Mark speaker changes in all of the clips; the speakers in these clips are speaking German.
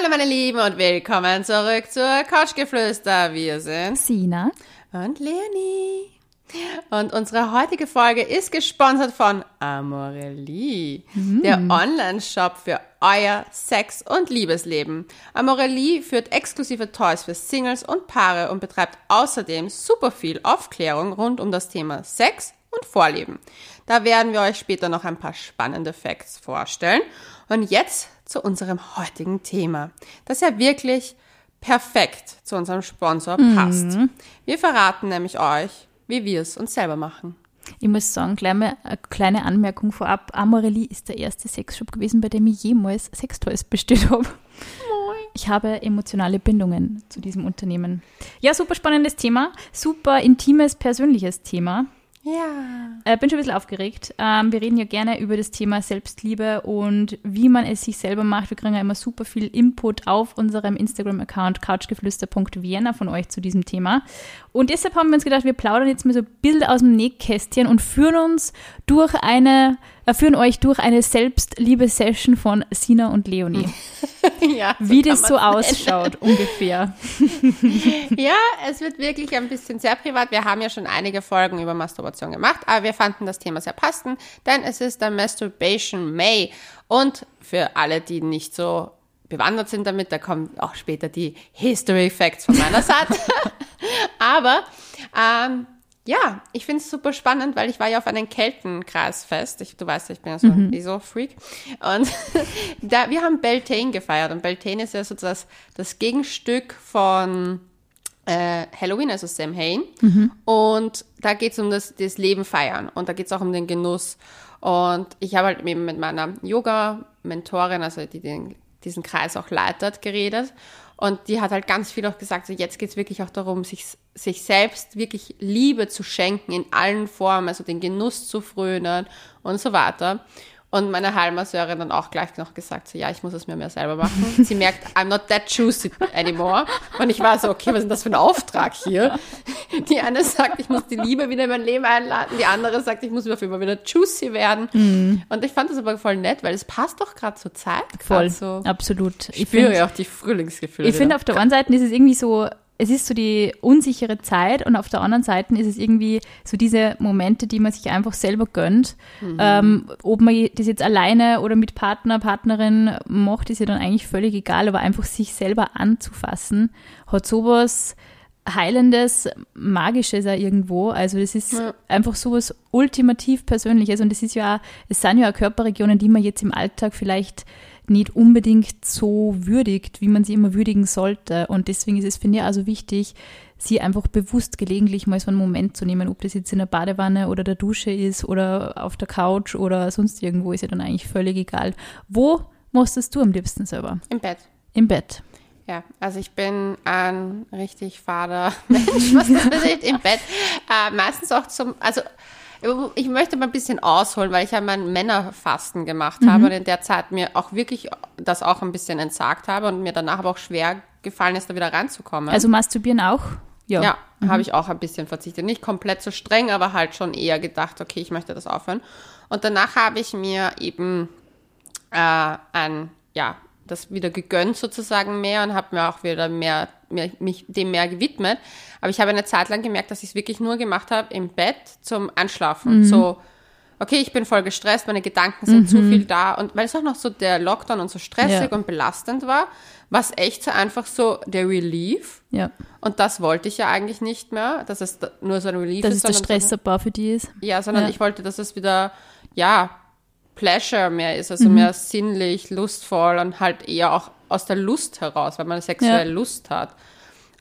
Speaker 1: Hallo meine Lieben und willkommen zurück zur Couchgeflüster. Wir sind
Speaker 2: Sina
Speaker 1: und Leonie. Und unsere heutige Folge ist gesponsert von Amorelie, mm. der Online-Shop für euer Sex- und Liebesleben. Amorelie führt exklusive Toys für Singles und Paare und betreibt außerdem super viel Aufklärung rund um das Thema Sex und Vorleben. Da werden wir euch später noch ein paar spannende Facts vorstellen. Und jetzt zu unserem heutigen Thema, das ja wirklich perfekt zu unserem Sponsor passt. Mhm. Wir verraten nämlich euch, wie wir es uns selber machen.
Speaker 2: Ich muss sagen, kleine, eine kleine Anmerkung vorab. Amorelie ist der erste Sexshop gewesen, bei dem ich jemals Sextoys bestellt habe. Ich habe emotionale Bindungen zu diesem Unternehmen. Ja, super spannendes Thema, super intimes, persönliches Thema.
Speaker 1: Ja.
Speaker 2: Äh, bin schon ein bisschen aufgeregt. Ähm, wir reden ja gerne über das Thema Selbstliebe und wie man es sich selber macht. Wir kriegen ja immer super viel Input auf unserem Instagram-Account couchgeflüster.vienna von euch zu diesem Thema. Und deshalb haben wir uns gedacht, wir plaudern jetzt mal so Bilder aus dem Nähkästchen und führen uns durch eine, äh, führen euch durch eine Selbstliebe-Session von Sina und Leonie. ja, so Wie das so ausschaut, ungefähr.
Speaker 1: ja, es wird wirklich ein bisschen sehr privat. Wir haben ja schon einige Folgen über Masturbation gemacht, aber wir fanden das Thema sehr passend, denn es ist der Masturbation May. Und für alle, die nicht so bewandert sind damit, da kommen auch später die History Facts von meiner Seite. aber ähm, ja, ich finde es super spannend, weil ich war ja auf einem Keltenkreisfest. Ich, du weißt, ich bin ja so ein mhm. ESO-Freak. Und da, wir haben Beltane gefeiert. Und Beltane ist ja so das, das Gegenstück von äh, Halloween, also Samhain. Mhm. Und da geht es um das, das Leben feiern. Und da geht es auch um den Genuss. Und ich habe halt eben mit meiner Yoga-Mentorin, also die den, diesen Kreis auch leitet, geredet. Und die hat halt ganz viel auch gesagt, so jetzt geht's wirklich auch darum, sich, sich selbst wirklich Liebe zu schenken in allen Formen, also den Genuss zu frönen und so weiter. Und meine Heilmasseurin dann auch gleich noch gesagt, so, ja, ich muss es mir mehr selber machen. Sie merkt, I'm not that juicy anymore. Und ich war so, okay, was ist denn das für ein Auftrag hier? Die eine sagt, ich muss die Liebe wieder in mein Leben einladen. Die andere sagt, ich muss dafür immer wieder juicy werden. Mm. Und ich fand das aber voll nett, weil es passt doch gerade zur Zeit.
Speaker 2: Voll,
Speaker 1: so.
Speaker 2: absolut.
Speaker 1: Ich, ich spüre ja auch die Frühlingsgefühle.
Speaker 2: Ich finde, auf der einen Seite ist es irgendwie so, es ist so die unsichere Zeit und auf der anderen Seite ist es irgendwie so diese Momente, die man sich einfach selber gönnt. Mhm. Ähm, ob man das jetzt alleine oder mit Partner, Partnerin macht, ist ja dann eigentlich völlig egal, aber einfach sich selber anzufassen, hat sowas Heilendes, Magisches auch irgendwo. Also das ist ja. einfach sowas ultimativ Persönliches und es ist ja es sind ja auch Körperregionen, die man jetzt im Alltag vielleicht nicht unbedingt so würdigt, wie man sie immer würdigen sollte. Und deswegen ist es, finde ich, also wichtig, sie einfach bewusst gelegentlich mal so einen Moment zu nehmen, ob das jetzt in der Badewanne oder der Dusche ist oder auf der Couch oder sonst irgendwo, ist ja dann eigentlich völlig egal. Wo machst du am liebsten selber?
Speaker 1: Im Bett.
Speaker 2: Im Bett.
Speaker 1: Ja, also ich bin ein richtig fader Mensch, was das betrifft, im Bett. Äh, meistens auch zum, also ich möchte mal ein bisschen ausholen, weil ich ja mein Männerfasten gemacht habe mhm. und in der Zeit mir auch wirklich das auch ein bisschen entsagt habe und mir danach aber auch schwer gefallen ist, da wieder reinzukommen.
Speaker 2: Also masturbieren auch?
Speaker 1: Ja, ja mhm. habe ich auch ein bisschen verzichtet. Nicht komplett so streng, aber halt schon eher gedacht, okay, ich möchte das aufhören. Und danach habe ich mir eben äh, ein, ja, das wieder gegönnt sozusagen mehr und habe mir auch wieder mehr, mich dem mehr gewidmet. Aber ich habe eine Zeit lang gemerkt, dass ich es wirklich nur gemacht habe im Bett zum Anschlafen. Mhm. So, okay, ich bin voll gestresst, meine Gedanken sind mhm. zu viel da. Und weil es auch noch so der Lockdown und so stressig ja. und belastend war, war es echt so einfach so der Relief.
Speaker 2: Ja.
Speaker 1: Und das wollte ich ja eigentlich nicht mehr, dass es nur so ein Relief
Speaker 2: dass ist. Dass es der Stressabbau für die ist.
Speaker 1: Ja, sondern ja. ich wollte, dass es wieder, ja, Pleasure mehr ist, also mhm. mehr sinnlich, lustvoll und halt eher auch aus der Lust heraus, weil man sexuell ja. Lust hat.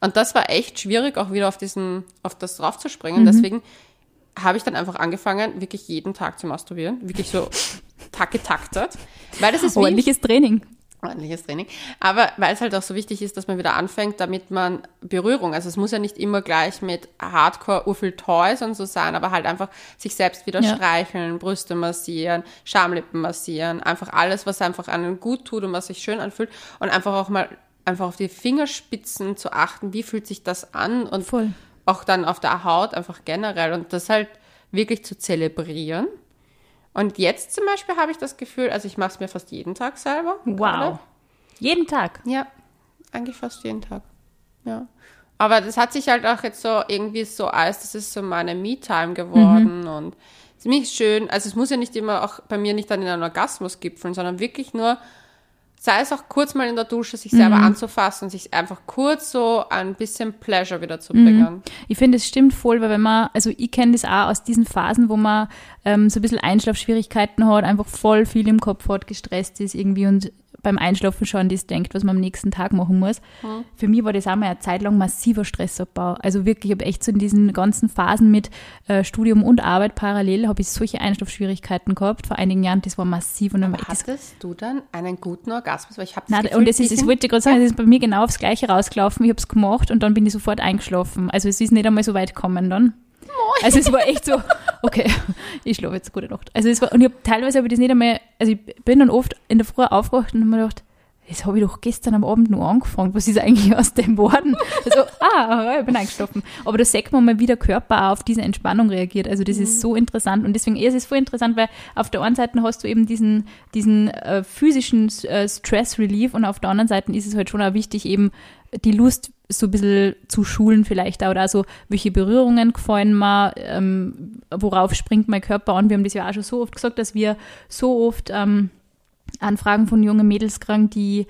Speaker 1: Und das war echt schwierig, auch wieder auf diesen, auf das draufzuspringen. Mhm. Deswegen habe ich dann einfach angefangen, wirklich jeden Tag zu masturbieren. Wirklich so tag getaktet. Weil das ist
Speaker 2: Ordentliches Training
Speaker 1: ordentliches Training. Aber weil es halt auch so wichtig ist, dass man wieder anfängt, damit man Berührung, also es muss ja nicht immer gleich mit Hardcore urviel Toys und so sein, aber halt einfach sich selbst wieder ja. streicheln, Brüste massieren, Schamlippen massieren, einfach alles, was einfach einem gut tut und was sich schön anfühlt und einfach auch mal einfach auf die Fingerspitzen zu achten, wie fühlt sich das an und
Speaker 2: Voll.
Speaker 1: auch dann auf der Haut einfach generell und das halt wirklich zu zelebrieren und jetzt zum Beispiel habe ich das Gefühl, also ich mache es mir fast jeden Tag selber.
Speaker 2: Wow. Jeden Tag.
Speaker 1: Ja, eigentlich fast jeden Tag. Ja. Aber das hat sich halt auch jetzt so irgendwie so als, das ist so meine Me-Time geworden und ziemlich schön. Also es muss ja nicht immer auch bei mir nicht dann in einen Orgasmus gipfeln, sondern wirklich nur, sei es auch kurz mal in der Dusche, sich selber anzufassen und sich einfach kurz so ein bisschen Pleasure wieder zu bringen.
Speaker 2: Ich finde, es stimmt voll, weil wenn man, also ich kenne das auch aus diesen Phasen, wo man ähm, so ein bisschen Einschlafschwierigkeiten hat, einfach voll viel im Kopf hat, gestresst ist irgendwie und beim Einschlafen schon das denkt, was man am nächsten Tag machen muss. Für mich war das auch mal eine Zeit lang massiver Stressabbau. Also wirklich, ich habe echt so in diesen ganzen Phasen mit äh, Studium und Arbeit parallel, habe ich solche Einschlafschwierigkeiten gehabt vor einigen Jahren, das war massiv und dann war ich das
Speaker 1: Hattest du dann einen guten Orgasmus? Weil ich habe
Speaker 2: Nein, und das ist, das wollte ich gerade sagen, das ist bei mir genau aufs Gleiche rausgelaufen. Ich habe es gemacht und dann bin ich sofort eingeschlafen. Also es ist nicht einmal so weit gekommen dann. Also es war echt so, okay, ich schlafe jetzt gute Nacht. Also es war, und ich habe teilweise habe ich das nicht einmal, also ich bin dann oft in der Früh aufgewacht und habe mir gedacht, das habe ich doch gestern am Abend nur angefangen. Was ist eigentlich aus dem geworden? Also, ah, ich bin eingeschlafen. Aber da sieht man mal, wie der Körper auch auf diese Entspannung reagiert. Also das ist so interessant. Und deswegen, es ist voll interessant, weil auf der einen Seite hast du eben diesen, diesen äh, physischen äh, Stress-Relief und auf der anderen Seite ist es halt schon auch wichtig, eben die Lust so ein bisschen zu schulen vielleicht auch, oder also welche Berührungen gefallen mir, ähm, worauf springt mein Körper an. Wir haben das ja auch schon so oft gesagt, dass wir so oft ähm, Anfragen von jungen Mädels kriegen, die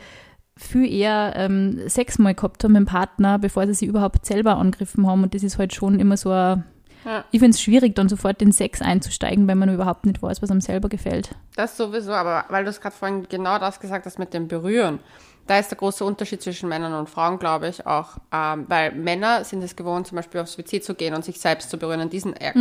Speaker 2: viel eher ähm, Sex mal gehabt haben mit dem Partner, bevor sie sich überhaupt selber angegriffen haben. Und das ist halt schon immer so ein,
Speaker 1: Ja.
Speaker 2: ich finde es schwierig, dann sofort in Sex einzusteigen, wenn man überhaupt nicht weiß, was einem selber gefällt.
Speaker 1: Das sowieso, aber weil du es gerade vorhin genau das gesagt hast mit dem Berühren, da ist der große Unterschied zwischen Männern und Frauen, glaube ich, auch. Ähm, weil Männer sind es gewohnt, zum Beispiel aufs WC zu gehen und sich selbst zu berühren in diesem Akt.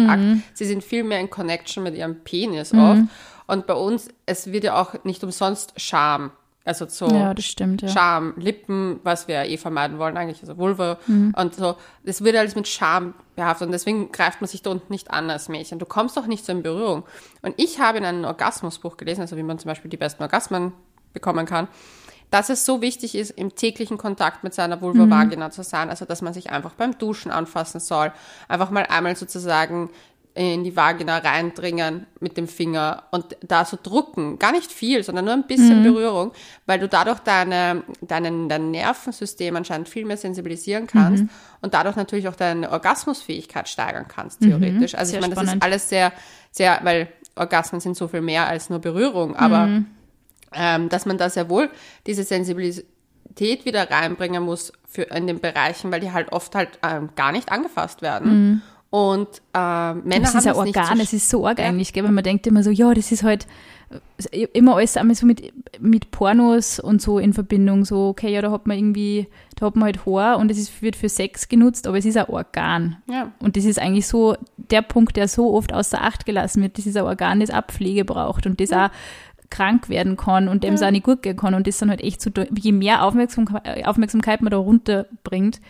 Speaker 1: Sie sind viel mehr in Connection mit ihrem Penis oft. Und bei uns, es wird ja auch nicht umsonst Scham. Also so
Speaker 2: Ja, stimmt, ja.
Speaker 1: Scham, Lippen, was wir eh vermeiden wollen eigentlich, also Vulva und so. Das wird alles mit Scham behaftet und deswegen greift man sich da unten nicht an als Mädchen. Du kommst doch nicht so in Berührung. Und ich habe in einem Orgasmusbuch gelesen, also wie man zum Beispiel die besten Orgasmen bekommen kann, dass es so wichtig ist, im täglichen Kontakt mit seiner Vulva Vagina zu sein, also dass man sich einfach beim Duschen anfassen soll, einfach mal einmal sozusagen in die Vagina reindringen mit dem Finger und da so drucken, gar nicht viel, sondern nur ein bisschen Berührung, weil du dadurch deine, deinen, dein Nervensystem anscheinend viel mehr sensibilisieren kannst und dadurch natürlich auch deine Orgasmusfähigkeit steigern kannst, theoretisch. Also
Speaker 2: Sehr
Speaker 1: ich meine, das ist
Speaker 2: spannend.
Speaker 1: alles sehr, sehr, weil Orgasmen sind so viel mehr als nur Berührung, aber ähm, dass man da sehr wohl diese Sensibilität wieder reinbringen muss für in den Bereichen, weil die halt oft halt ähm, gar nicht angefasst werden. Und ähm, Männer
Speaker 2: Das ist
Speaker 1: haben
Speaker 2: ein
Speaker 1: es nicht
Speaker 2: Organ, es ist so arg
Speaker 1: Ja.
Speaker 2: eigentlich, gell? weil man denkt immer so, ja, das ist halt äh, immer alles einmal so mit, mit Pornos und so in Verbindung, so, okay, ja, da hat man irgendwie, da hat man halt Haar und es ist, wird für Sex genutzt, aber es ist ein Organ.
Speaker 1: Ja.
Speaker 2: Und das ist eigentlich so der Punkt, der so oft außer Acht gelassen wird, das ist ein Organ, das auch Pflege braucht und das auch krank werden kann und dem es auch nicht gut gehen kann und das dann halt echt so, je mehr Aufmerksamkeit, Aufmerksamkeit man da runterbringt,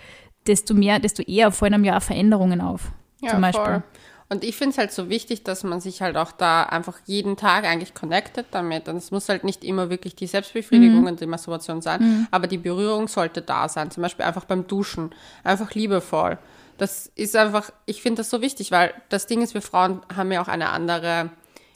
Speaker 2: desto mehr, desto eher fallen einem ja auch Veränderungen auf.
Speaker 1: Ja,
Speaker 2: zum Beispiel.
Speaker 1: voll. Und ich finde es halt so wichtig, dass man sich halt auch da einfach jeden Tag eigentlich connectet damit. Und es muss halt nicht immer wirklich die Selbstbefriedigung und die Masturbation sein, aber die Berührung sollte da sein. Zum Beispiel einfach beim Duschen. Einfach liebevoll. Das ist einfach, ich finde das so wichtig, weil das Ding ist, wir Frauen haben ja auch eine andere,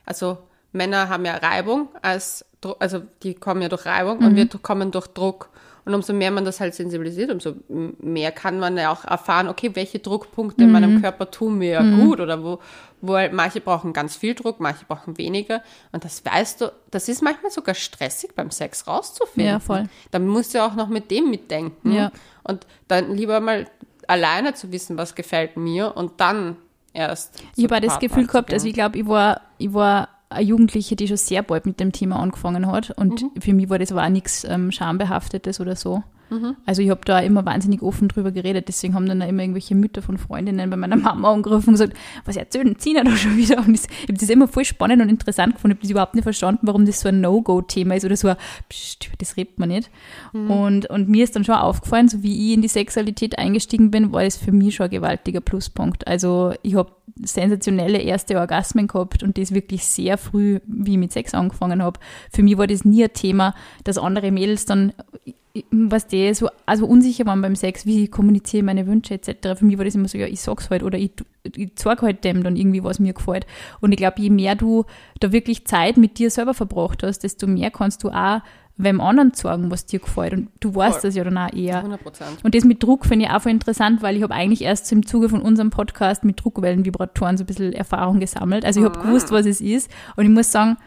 Speaker 1: also Männer haben ja Reibung als, also die kommen ja durch Reibung und wir kommen durch Druck. Und umso mehr man das halt sensibilisiert, umso mehr kann man ja auch erfahren, okay, welche Druckpunkte in meinem Körper tun mir gut oder wo, wo halt manche brauchen ganz viel Druck, manche brauchen weniger. Und das weißt du, das ist manchmal sogar stressig beim Sex rauszufinden.
Speaker 2: Ja, voll.
Speaker 1: Dann musst du auch noch mit dem mitdenken.
Speaker 2: Ja.
Speaker 1: Und dann lieber mal alleine zu wissen, was gefällt mir und dann erst.
Speaker 2: Ich habe das Gefühl gehabt, also ich glaube, ich war, ich war eine Jugendliche, die schon sehr bald mit dem Thema angefangen hat. Und für mich war das aber auch nichts ähm, Schambehaftetes oder so. Also ich habe da immer wahnsinnig offen drüber geredet, deswegen haben dann auch immer irgendwelche Mütter von Freundinnen bei meiner Mama angerufen und gesagt, was erzählen sie da schon wieder? Und das, ich habe das immer voll spannend und interessant gefunden. Ich habe das überhaupt nicht verstanden, warum das so ein No-Go-Thema ist oder so ein, Psst, über das redet man nicht. Und, und mir ist dann schon aufgefallen, so wie ich in die Sexualität eingestiegen bin, war es für mich schon ein gewaltiger Pluspunkt. Also ich habe sensationelle erste Orgasmen gehabt und das wirklich sehr früh, wie ich mit Sex angefangen habe. Für mich war das nie ein Thema, dass andere Mädels dann, was die so also unsicher waren beim Sex, wie kommuniziere ich meine Wünsche etc. Für mich war das immer so, ja, ich sag's halt oder ich, ich zeig halt dem dann irgendwie, was mir gefällt. Und ich glaube, je mehr du da wirklich Zeit mit dir selber verbracht hast, desto mehr kannst du auch wem anderen sagen, was dir gefällt. Und du weißt
Speaker 1: Voll.
Speaker 2: das ja dann auch eher.
Speaker 1: 100 Prozent.
Speaker 2: Und das mit Druck finde ich auch voll interessant, weil ich habe eigentlich erst im Zuge von unserem Podcast mit Druckwellenvibratoren so ein bisschen Erfahrung gesammelt. Also ich habe gewusst, was es ist. Und ich muss sagen,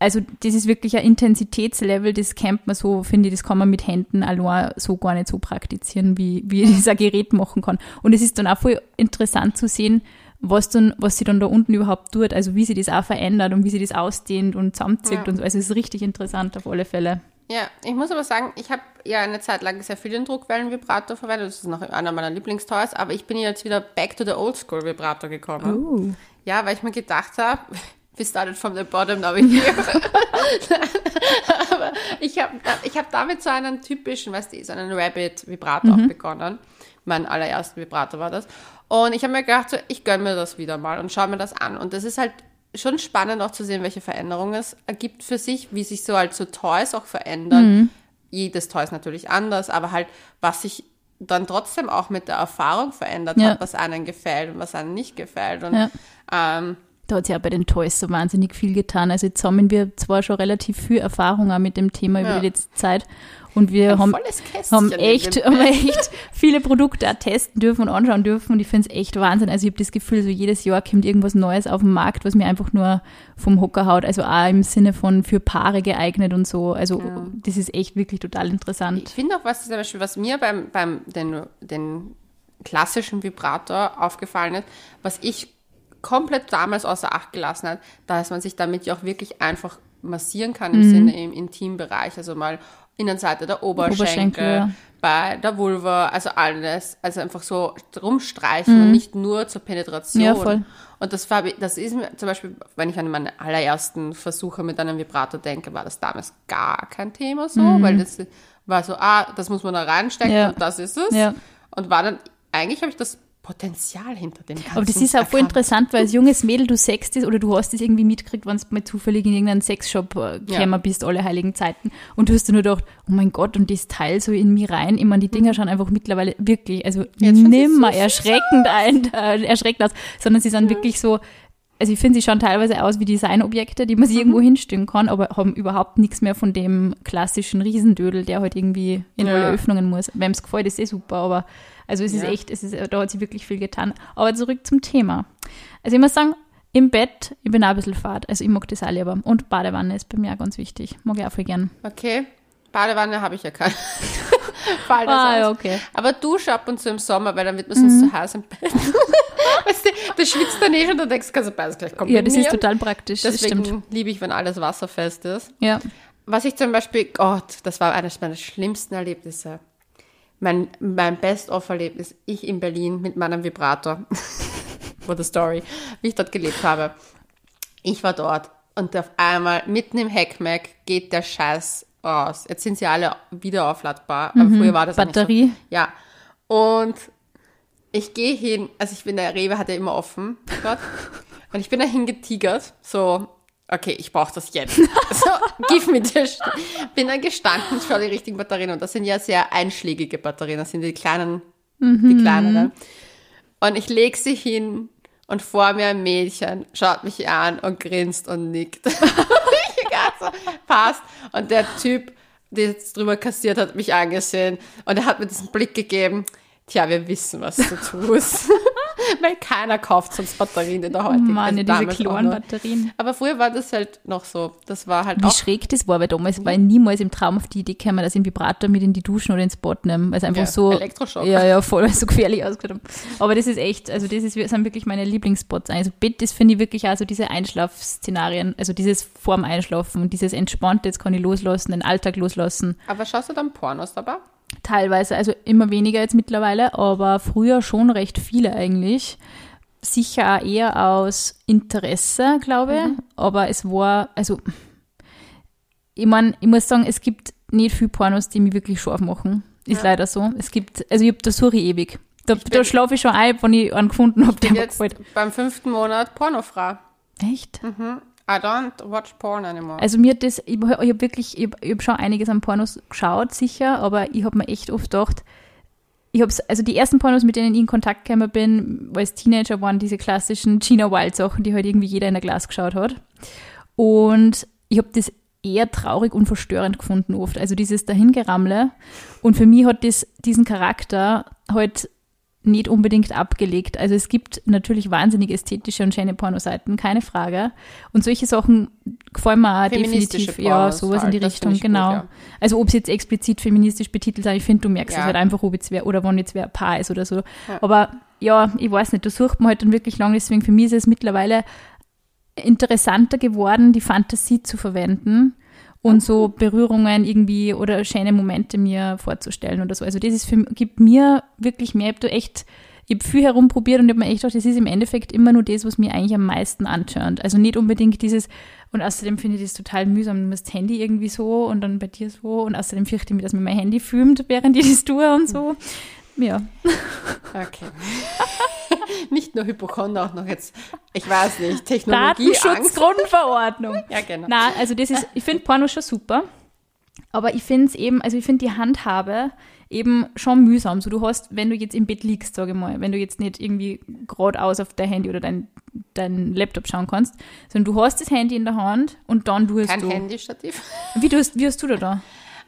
Speaker 2: also das ist wirklich ein Intensitätslevel, das kennt man so, finde ich, das kann man mit Händen allein so gar nicht so praktizieren, wie, wie dieser Gerät machen kann. Und es ist dann auch voll interessant zu sehen, was dann, was sie dann da unten überhaupt tut, also wie sie das auch verändert und wie sie das ausdehnt und zusammenzieht
Speaker 1: Ja.
Speaker 2: und so. Also es ist richtig interessant auf alle Fälle.
Speaker 1: Ja, ich muss aber sagen, ich habe ja eine Zeit lang sehr viel den Druckwellenvibrator verwendet. Das ist noch einer meiner Lieblingstoys, aber ich bin jetzt wieder back to the old school Vibrator gekommen.
Speaker 2: Oh.
Speaker 1: Ja, weil ich mir gedacht habe, we started from the bottom, now we're here. aber ich habe ich hab damit so einen typischen, weißt du, so einen Rabbit-Vibrator auch begonnen. Mein allererster Vibrator war das. Und ich habe mir gedacht, so, ich gönne mir das wieder mal und schaue mir das an. Und das ist halt schon spannend auch zu sehen, welche Veränderungen es ergibt für sich, wie sich so halt so Toys auch verändern. Jedes Toy ist natürlich anders, aber halt, was sich dann trotzdem auch mit der Erfahrung verändert
Speaker 2: Ja.
Speaker 1: hat, was einem gefällt und was einem nicht gefällt. Und
Speaker 2: Ja.
Speaker 1: ähm,
Speaker 2: Da hat sich auch bei den Toys so wahnsinnig viel getan. Also jetzt sammeln wir zwar schon relativ viel Erfahrung auch mit dem Thema über
Speaker 1: Ja.
Speaker 2: die letzte Zeit und wir haben, haben echt, haben echt viele Produkte auch testen dürfen und anschauen dürfen und ich finde es echt Wahnsinn. Also ich habe das Gefühl, so jedes Jahr kommt irgendwas Neues auf den Markt, was mir einfach nur vom Hocker haut. Also auch im Sinne von für Paare geeignet und so. Also das ist echt wirklich total interessant.
Speaker 1: Ich finde auch, was zum Beispiel, was mir beim, beim den, den klassischen Vibrator aufgefallen ist, was ich komplett damals außer Acht gelassen hat, dass man sich damit ja auch wirklich einfach massieren kann
Speaker 2: Mhm.
Speaker 1: im Sinne im Intimbereich, also mal Innenseite der Oberschenkel,
Speaker 2: Oberschenkel, ja.
Speaker 1: bei der Vulva, also alles, also einfach so rumstreichen und nicht nur zur Penetration.
Speaker 2: Mhm. Ja, voll.
Speaker 1: Und das, war, das ist mir zum Beispiel, wenn ich an meine allerersten Versuche mit einem Vibrator denke, war das damals gar kein Thema so, weil das war so, ah, das muss man da reinstecken
Speaker 2: Mhm. Ja.
Speaker 1: und das ist es.
Speaker 2: Ja.
Speaker 1: Und war dann, eigentlich habe ich das Potenzial hinter dem Ganzen
Speaker 2: Aber das ist auch voll interessant, weil als junges Mädel du sexst es oder du hast es irgendwie mitgekriegt, wenn du mal zufällig in irgendeinen Sexshop äh,
Speaker 1: Ja.
Speaker 2: gekommen bist, alle heiligen Zeiten. Und du hast dir nur gedacht, oh mein Gott, und das Teil so in mir rein. Ich meine, die Dinger schauen einfach mittlerweile wirklich, also
Speaker 1: Jetzt
Speaker 2: nimmer
Speaker 1: so
Speaker 2: erschreckend ein, äh, erschreckend aus, sondern sie sind wirklich so, also ich finde, sie schauen teilweise aus wie Designobjekte, die man sich irgendwo hinstellen kann, aber haben überhaupt nichts mehr von dem klassischen Riesendödel, der halt irgendwie in
Speaker 1: Ja.
Speaker 2: alle Öffnungen muss. Wem es gefällt, ist eh super, aber also es ist
Speaker 1: Ja.
Speaker 2: echt, es ist, da hat sich wirklich viel getan. Aber zurück zum Thema. Also ich muss sagen, im Bett, ich bin auch ein bisschen fad, also ich mag das auch lieber. Und Badewanne ist bei mir auch ganz wichtig. Mag ich auch voll gern.
Speaker 1: Okay, Badewanne habe ich ja keine. Fall das
Speaker 2: Ah,
Speaker 1: aus.
Speaker 2: ja, okay.
Speaker 1: Aber Dusche ab und zu im Sommer, weil dann wird mir sonst
Speaker 2: Mhm.
Speaker 1: zu heiß im Bett. weißt du, du schwitzt dann eh schon, du denkst, kannst du beides gleich
Speaker 2: Ja,
Speaker 1: kombinieren.
Speaker 2: das ist total praktisch, das
Speaker 1: Deswegen
Speaker 2: stimmt.
Speaker 1: liebe ich, wenn alles wasserfest ist.
Speaker 2: Ja.
Speaker 1: Was ich zum Beispiel, Gott, das war eines meiner schlimmsten Erlebnisse. Mein, mein Best-of-Erlebnis, ich in Berlin mit meinem Vibrator. What a story. Wie ich dort gelebt habe. Ich war dort und auf einmal mitten im Heckmeck geht der Scheiß aus. Jetzt sind sie alle wieder aufladbar, aber früher war das nicht so.
Speaker 2: Batterie.
Speaker 1: Ja. Und ich gehe hin, also ich bin der Rewe hat ja immer offen dort. Und ich bin da hingetigert, so, okay, ich brauche das jetzt. So, give me this. Bin dann gestanden, ich schaue die richtigen Batterien und das sind ja sehr einschlägige Batterien, das sind die kleinen, die kleineren. Und ich lege sie hin und vor mir ein Mädchen schaut mich an und grinst und nickt. ich ganz so, passt. Und der Typ, der jetzt drüber kassiert hat, mich angesehen und er hat mir diesen Blick gegeben. Tja, wir wissen, was du tust. Weil keiner kauft sonst Batterien in der heutigen
Speaker 2: Mann,
Speaker 1: also
Speaker 2: diese
Speaker 1: damals auch
Speaker 2: kleinen
Speaker 1: noch.
Speaker 2: Batterien.
Speaker 1: Aber früher war das halt noch so. Das war halt
Speaker 2: Wie
Speaker 1: auch.
Speaker 2: schräg das war, weil damals war ich niemals im Traum auf die Idee gekommen, dass ich einen Vibrator mit in die Duschen oder ins Bad nehme. Weil es einfach
Speaker 1: Ja,
Speaker 2: so.
Speaker 1: Elektroschock.
Speaker 2: Ja, ja, voll, weil es so gefährlich ausgeschaut hat. Aber das ist echt, also das ist, sind wirklich meine Lieblingsspots. Also Bett, das finde ich wirklich auch so diese Einschlafszenarien, also dieses vorm Einschlafen und dieses entspannte, jetzt kann ich loslassen, den Alltag loslassen.
Speaker 1: Aber schaust du dann Pornos dabei?
Speaker 2: Teilweise, also immer weniger jetzt mittlerweile, aber früher schon recht viele eigentlich. Sicher auch eher aus Interesse, glaube ich. Aber es war, also, ich meine, ich muss sagen, es gibt nicht viel Pornos, die mich wirklich scharf machen. Ist
Speaker 1: Ja.
Speaker 2: leider so. Es gibt, also ich hab, da suche ich ewig. Da,
Speaker 1: bin-
Speaker 2: da schlafe ich schon ein, wenn ich einen gefunden habe, der mir gefällt.
Speaker 1: beim fünften Monat pornofrei.
Speaker 2: Echt?
Speaker 1: I don't watch porn anymore.
Speaker 2: Also mir das, ich, ich habe wirklich, ich habe hab schon einiges an Pornos geschaut, sicher, aber ich habe mir echt oft gedacht, ich habe also die ersten Pornos, mit denen ich in Kontakt gekommen bin, als Teenager, waren diese klassischen Gina Wild Sachen, die halt irgendwie jeder in der Glas geschaut hat. Und ich habe das eher traurig und verstörend gefunden oft. Also dieses Dahingerammle. Und für mich hat das diesen Charakter halt nicht unbedingt abgelegt. Also es gibt natürlich wahnsinnig ästhetische und schöne Pornoseiten, keine Frage. Und solche Sachen gefallen mir auch definitiv. Ja, sowas halt, in die Richtung, genau. Gut, ja. Also ob es jetzt explizit feministisch betitelt ist, ich finde, du merkst ja. es halt einfach, ob jetzt wer oder wann jetzt wer ein Paar ist oder so. Ja. Aber ja, ich weiß nicht, da sucht man halt dann wirklich lange, deswegen für mich ist es mittlerweile interessanter geworden, die Fantasie zu verwenden und so Berührungen irgendwie oder schöne Momente mir vorzustellen oder so. Also das ist für, gibt mir wirklich mehr. Ich habe da echt, ich habe viel herumprobiert und ich habe mir echt gedacht, das ist im Endeffekt immer nur das, was mir eigentlich am meisten antörnt. Also nicht unbedingt dieses, und außerdem finde ich das total mühsam. Du das Handy irgendwie so und dann bei dir so und außerdem fürchte ich mich, dass mir mein Handy filmt, während ich das tue und so. Ja.
Speaker 1: Okay. nicht nur Hypochonder, auch noch jetzt, ich weiß nicht, Technologie.
Speaker 2: Datenschutzgrundverordnung. ja, genau. Nein, also das ist, ich finde Porno schon super. Aber ich finde es eben, also ich finde die Handhabe eben schon mühsam. So du hast, wenn du jetzt im Bett liegst, sage ich mal, wenn du jetzt nicht irgendwie geradeaus auf dein Handy oder dein, dein Laptop schauen kannst, sondern du hast das Handy in der Hand und dann du hast
Speaker 1: Kein
Speaker 2: du.
Speaker 1: Kein Handystativ.
Speaker 2: Wie, hast, wie hast du da da?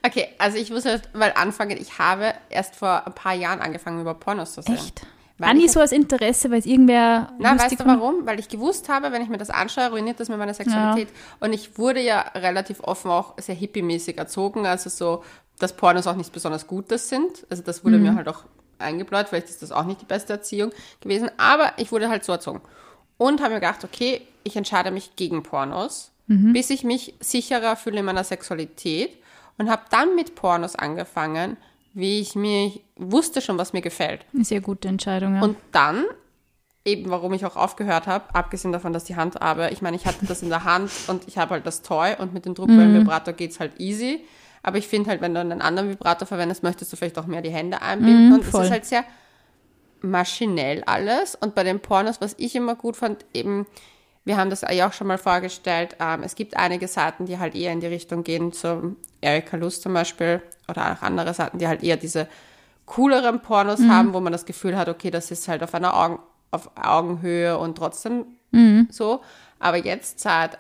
Speaker 1: Okay, also ich muss halt mal anfangen, ich habe erst vor ein paar Jahren angefangen, über Pornos zu sehen.
Speaker 2: Echt? War nie so als Interesse, weil es irgendwer.
Speaker 1: Na, weißt du warum? Weil ich gewusst habe, wenn ich mir das anschaue, ruiniert das mir meine Sexualität. Ja. Und ich wurde ja relativ offen auch sehr hippie-mäßig erzogen, also so, dass Pornos auch nichts besonders Gutes sind. Also das wurde mhm. mir halt auch eingebläut, vielleicht ist das auch nicht die beste Erziehung gewesen. Aber ich wurde halt so erzogen. Und habe mir gedacht, okay, ich entscheide mich gegen Pornos, mhm. bis ich mich sicherer fühle in meiner Sexualität. Und habe dann mit Pornos angefangen, wie ich mir wusste schon, was mir gefällt.
Speaker 2: Eine sehr gute Entscheidung, ja.
Speaker 1: Und dann, eben warum ich auch aufgehört habe, abgesehen davon, dass die Handhabe, ich meine, ich hatte das in der Hand und ich habe halt das Toy und mit dem Druckwellenvibrator mhm. geht es halt easy. Aber ich finde halt, wenn du einen anderen Vibrator verwendest, möchtest du vielleicht auch mehr die Hände einbinden. Mm, und es ist halt sehr maschinell alles. Und bei den Pornos, was ich immer gut fand, eben, wir haben das ja auch schon mal vorgestellt, ähm, es gibt einige Seiten, die halt eher in die Richtung gehen, zum Erika Lust zum Beispiel, oder auch andere Seiten, die halt eher diese cooleren Pornos mhm. haben, wo man das Gefühl hat, okay, das ist halt auf einer Augen, auf Augenhöhe und trotzdem mhm. so. Aber jetzt seit,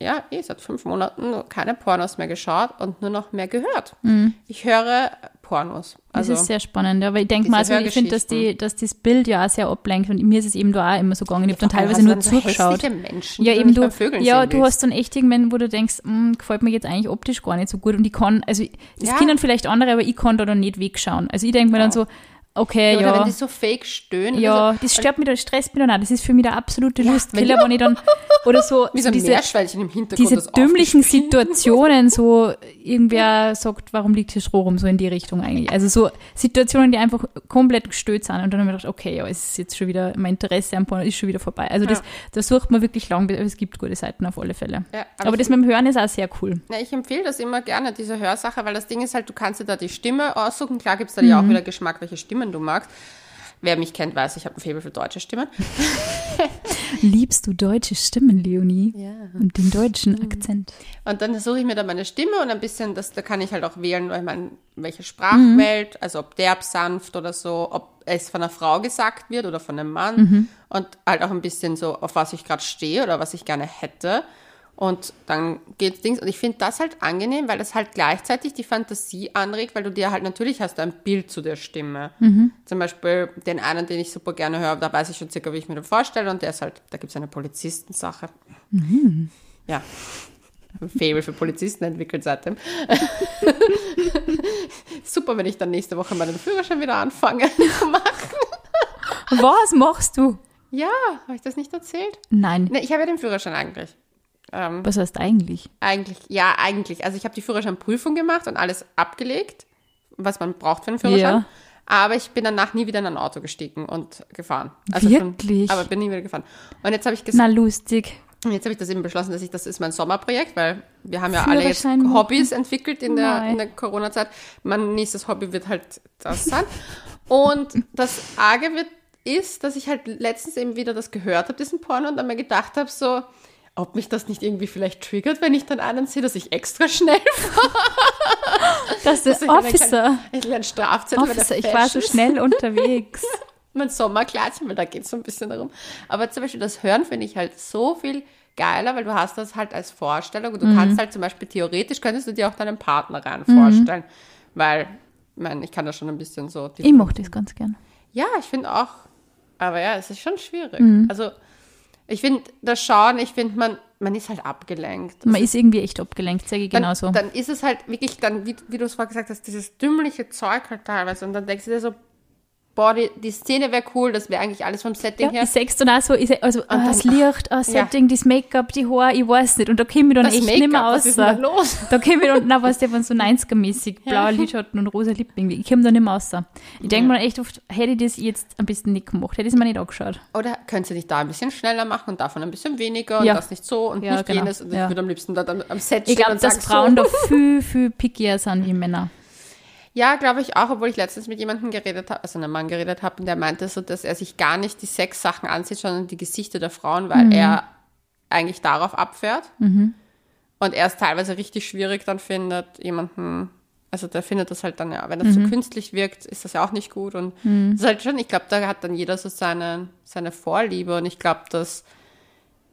Speaker 1: ja, eh, seit fünf Monaten keine Pornos mehr geschaut und nur noch mehr gehört. Mhm. Ich höre Pornos.
Speaker 2: Also, das ist sehr spannend, aber ich denke mal, also ich finde, dass, die, dass das Bild ja auch sehr ablenkt und mir ist es eben da auch immer so gegangen. Ich habe dann teilweise nur
Speaker 1: so
Speaker 2: zugeschaut.
Speaker 1: Menschen,
Speaker 2: ja, eben du, ja, du hast dann echt irgendwann, wo du denkst, hm, gefällt mir jetzt eigentlich optisch gar nicht so gut und ich kann, also das ja. können vielleicht andere, aber ich kann da dann nicht wegschauen. Also ich denke mir ja. dann so, Okay, ja.
Speaker 1: Oder wenn die so fake stöhnen.
Speaker 2: Ja, also, das stört mich, das stresst mich dann auch. Das ist für mich der absolute ja, Lustkiller, wenn ich dann, oder so,
Speaker 1: Wie so, so
Speaker 2: diese,
Speaker 1: Meerschweinchen im Hintergrund.
Speaker 2: Diese dümmlichen Situationen, so, irgendwer sagt, warum liegt hier Stroh rum, so in die Richtung eigentlich. Also so Situationen, die einfach komplett gestört sind. Und dann habe ich gedacht, okay, ja, es ist jetzt schon wieder, mein Interesse am Porno ist schon wieder vorbei. Also das, ja. da sucht man wirklich lang, es gibt gute Seiten auf alle Fälle. Ja, aber, aber das mit dem Hören ist auch sehr cool.
Speaker 1: Na, ich empfehle das immer gerne, diese Hörsache, weil das Ding ist halt, du kannst dir da die Stimme aussuchen. Klar gibt es da mhm. ja auch wieder Geschmack, welche Stimme Stimmen du magst. Wer mich kennt, weiß, ich habe ein Faible für deutsche Stimmen.
Speaker 2: Liebst du deutsche Stimmen, Leonie? Ja. Und den deutschen mhm. Akzent.
Speaker 1: Und dann suche ich mir da meine Stimme und ein bisschen, das, da kann ich halt auch wählen, ich meine, welche Sprachwelt, mhm. also ob derb, sanft oder so, ob es von einer Frau gesagt wird oder von einem Mann. Mhm. Und halt auch ein bisschen so, auf was ich gerade stehe oder was ich gerne hätte. Und dann geht's Dings. Und ich finde das halt angenehm, weil das halt gleichzeitig die Fantasie anregt, weil du dir halt natürlich hast ein Bild zu der Stimme. Mhm. Zum Beispiel den einen, den ich super gerne höre, da weiß ich schon circa, wie ich mir den vorstelle. Und der ist halt, da gibt es eine Polizistensache. Mhm. Ja. Fable für Polizisten entwickelt seitdem. super, wenn ich dann nächste Woche meinen Führerschein wieder anfange zu machen.
Speaker 2: Was machst du?
Speaker 1: Ja, habe ich das nicht erzählt?
Speaker 2: Nein.
Speaker 1: Nee, ich habe ja den Führerschein eigentlich.
Speaker 2: Ähm, Was heißt eigentlich?
Speaker 1: Eigentlich, ja, eigentlich. Also ich habe die Führerscheinprüfung gemacht und alles abgelegt, was man braucht für einen Führerschein. Ja. Aber ich bin danach nie wieder in ein Auto gestiegen und gefahren.
Speaker 2: Also Wirklich?
Speaker 1: Schon, aber bin nie wieder gefahren. Und jetzt habe ich gesagt.
Speaker 2: Na, lustig.
Speaker 1: Jetzt habe ich das eben beschlossen, dass ich, das ist mein Sommerprojekt, weil wir haben ja alle jetzt Hobbys entwickelt in der, in der Corona-Zeit. Mein nächstes Hobby wird halt das sein. und das Arge wird, ist, dass ich halt letztens eben wieder das gehört habe, diesen Porno, und dann mir gedacht habe, so, ob mich das nicht irgendwie vielleicht triggert, wenn ich dann einen sehe, dass ich extra schnell fahre.
Speaker 2: Das ist Officer.
Speaker 1: Ich lerne Strafzettel
Speaker 2: Officer, ich war so schnell unterwegs.
Speaker 1: mein Sommerkleidchen, weil da geht es so ein bisschen darum. Aber zum Beispiel das Hören finde ich halt so viel geiler, weil du hast das halt als Vorstellung und du
Speaker 2: Mhm.
Speaker 1: kannst halt zum Beispiel theoretisch könntest du dir auch deinen Partner rein vorstellen, weil, ich meine, ich kann das schon ein bisschen so.
Speaker 2: Ich mochte das ganz gern.
Speaker 1: ja, ich finde auch, aber ja, es ist schon schwierig.
Speaker 2: Mhm.
Speaker 1: Also, ich finde, das Schauen, ich finde, man, man ist halt abgelenkt.
Speaker 2: Man ist irgendwie echt abgelenkt, sage ich
Speaker 1: dann,
Speaker 2: genauso.
Speaker 1: Dann ist es halt wirklich dann, wie, wie du es vorher gesagt hast, dieses dümmliche Zeug halt teilweise. Und dann denkst du dir so, boah, die, die Szene wäre cool, das wäre eigentlich alles vom Setting
Speaker 2: Ja,
Speaker 1: her.
Speaker 2: ich sag's dann auch so, ich also ah, das Licht, ah, Setting, das Make-up, die Haare, ich weiß nicht. Und da käme ich dann
Speaker 1: Das
Speaker 2: echt nicht mehr aus.
Speaker 1: was ist denn da los?
Speaker 2: Da käme ich dann, na was der von so 90er-mäßig, blauer Lidschatten und rosa Lippen. Ich käme da nicht mehr raus. Ich denke mir echt oft, hätte ich das jetzt ein bisschen nicht gemacht, hätte ich es mir nicht angeschaut.
Speaker 1: Oder könntest du nicht da ein bisschen schneller machen und davon ein bisschen weniger
Speaker 2: Ja.
Speaker 1: und das nicht so und
Speaker 2: Ja,
Speaker 1: nicht
Speaker 2: genau.
Speaker 1: jenes. Und
Speaker 2: Ja.
Speaker 1: ich würde am liebsten da am Set
Speaker 2: Ich
Speaker 1: stehen
Speaker 2: glaube,
Speaker 1: und
Speaker 2: dass Frauen
Speaker 1: so.
Speaker 2: da viel, viel pickier sind wie Männer.
Speaker 1: Ja, glaube ich auch, obwohl ich letztens mit jemandem geredet habe, also einem Mann geredet habe, und der meinte so, dass er sich gar nicht die Sexsachen ansieht, sondern die Gesichter der Frauen, weil
Speaker 2: Mhm.
Speaker 1: er eigentlich darauf abfährt. Und er es teilweise richtig schwierig dann findet, jemanden, also der findet das halt dann, ja, wenn das
Speaker 2: Mhm.
Speaker 1: zu künstlich wirkt, ist das ja auch nicht gut. Und das ist halt schon, ich glaube, da hat dann jeder so seine, seine Vorliebe und ich glaube, dass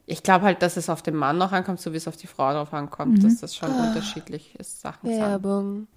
Speaker 1: ich glaube halt, dass es auf den Mann noch ankommt, so wie es auf die Frau drauf ankommt,
Speaker 2: Mhm.
Speaker 1: dass das schon unterschiedliche Sachen sind.
Speaker 3: Werbung.